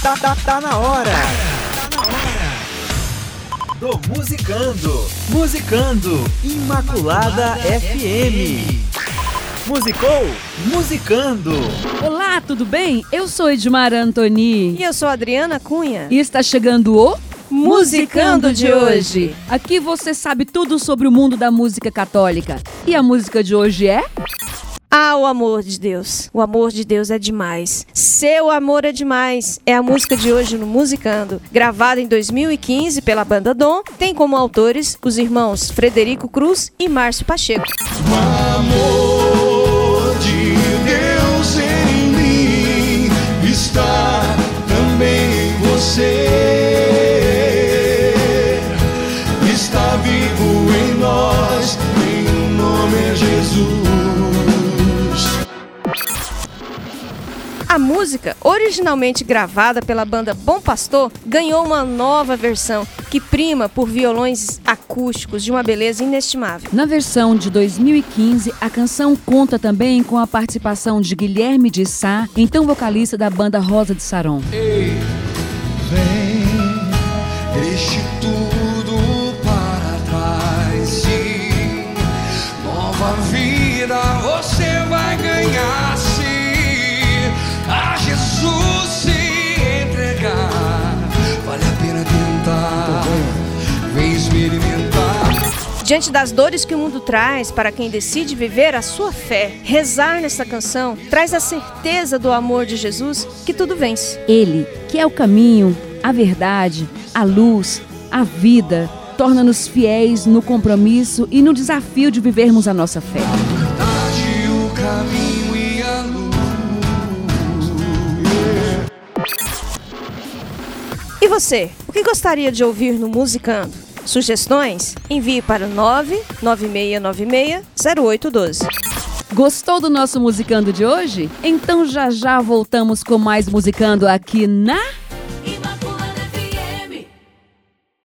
tá, tá, tá na hora. Tá na hora. Do Musicando. Musicando. Imaculada FM. Musicou? Musicando. Olá, tudo bem? Eu sou Edmar Antoni. E eu sou Adriana Cunha. E está chegando o Musicando de hoje. Aqui você sabe tudo sobre o mundo da música católica. E a música de hoje é? Ah, o amor de Deus. O amor de Deus é demais. Seu amor é demais. É a música de hoje no Musicando. Gravada em 2015 pela banda Dom, tem como autores os irmãos Frederico Cruz e Márcio Pacheco. Amor A música, originalmente gravada pela banda Bom Pastor, ganhou uma nova versão que prima por violões acústicos de uma beleza inestimável. Na versão de 2015, a canção conta também com a participação de Guilherme de Sá, então vocalista da banda Rosa de Saron. Ei, vem, deixe tudo para trás e nova vida você Diante das dores que o mundo traz para quem decide viver a sua fé, rezar nessa canção traz a certeza do amor de Jesus que tudo vence. Ele, que é o caminho, a verdade, a luz, a vida, torna-nos fiéis no compromisso e no desafio de vivermos a nossa fé. E você, o que gostaria de ouvir no Musicando? Sugestões? Envie para o 996960812. Gostou do nosso Musicando de hoje? Então já já voltamos com mais Musicando aqui na